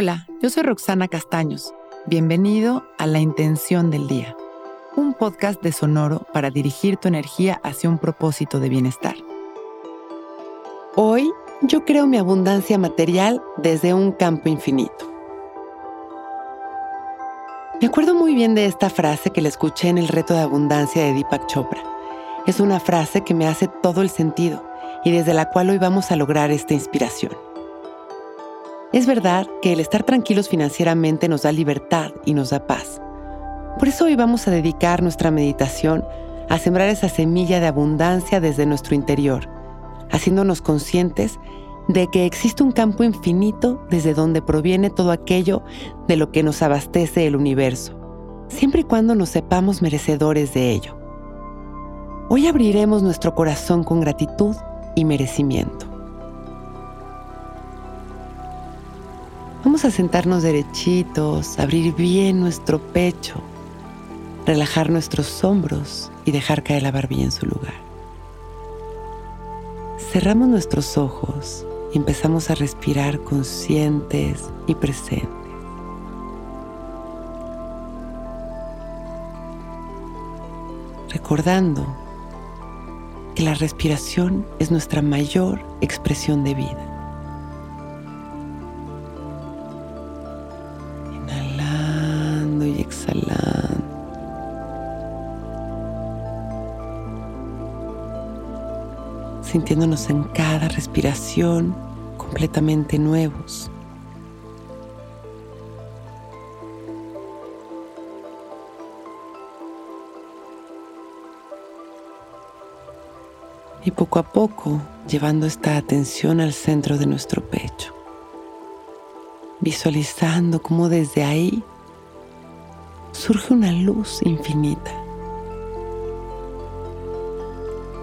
Hola, yo soy Roxana Castaños. Bienvenido a La Intención del Día, un podcast de Sonoro para dirigir tu energía hacia un propósito de bienestar. Hoy yo creo mi abundancia material desde un campo infinito. Me acuerdo muy bien de esta frase que le escuché en el reto de abundancia de Deepak Chopra. Es una frase que me hace todo el sentido y desde la cual hoy vamos a lograr esta inspiración. Es verdad que el estar tranquilos financieramente nos da libertad y nos da paz. Por eso hoy vamos a dedicar nuestra meditación a sembrar esa semilla de abundancia desde nuestro interior, haciéndonos conscientes de que existe un campo infinito desde donde proviene todo aquello de lo que nos abastece el universo, siempre y cuando nos sepamos merecedores de ello. Hoy abriremos nuestro corazón con gratitud y merecimiento. Vamos a sentarnos derechitos, abrir bien nuestro pecho, relajar nuestros hombros y dejar caer la barbilla en su lugar. Cerramos nuestros ojos y empezamos a respirar conscientes y presentes. Recordando que la respiración es nuestra mayor expresión de vida. Sintiéndonos en cada respiración completamente nuevos. y poco a poco llevando esta atención al centro de nuestro pecho, visualizando cómo desde ahí surge una luz infinita.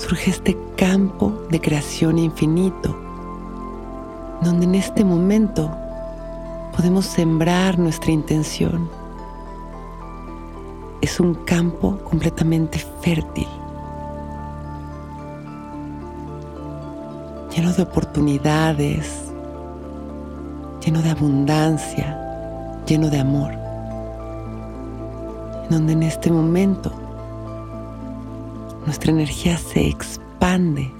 Surge este campo de creación infinito, donde en este momento podemos sembrar nuestra intención. Es un campo completamente fértil lleno de oportunidades, lleno de abundancia, lleno de amor, donde en este momento nuestra energía se expande,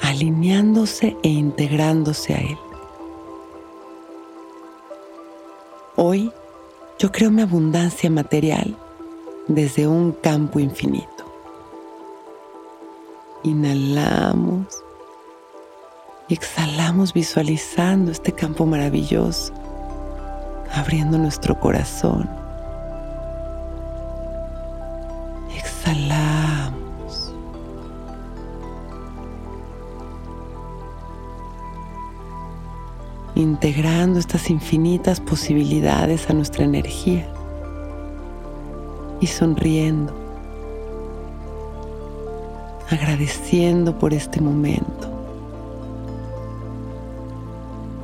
alineándose e integrándose a Él. Hoy yo creo mi abundancia material desde un campo infinito. Inhalamos y exhalamos visualizando este campo maravilloso, abriendo nuestro corazón. Exhalamos. Integrando estas infinitas posibilidades a nuestra energía y sonriendo agradeciendo por este momento,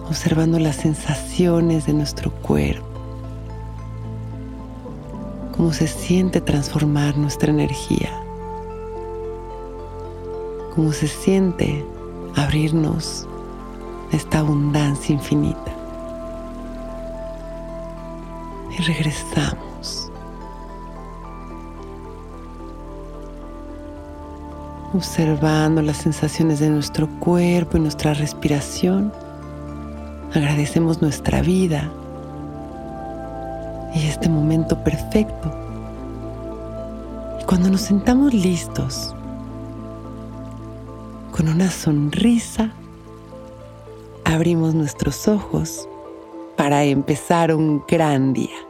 observando las sensaciones de nuestro cuerpo, cómo se siente transformar nuestra energía, cómo se siente abrirnos a esta abundancia infinita. Y regresamos observando las sensaciones de nuestro cuerpo y nuestra respiración. Agradecemos nuestra vida y este momento perfecto. Y cuando nos sentamos listos, con una sonrisa, abrimos nuestros ojos para empezar un gran día.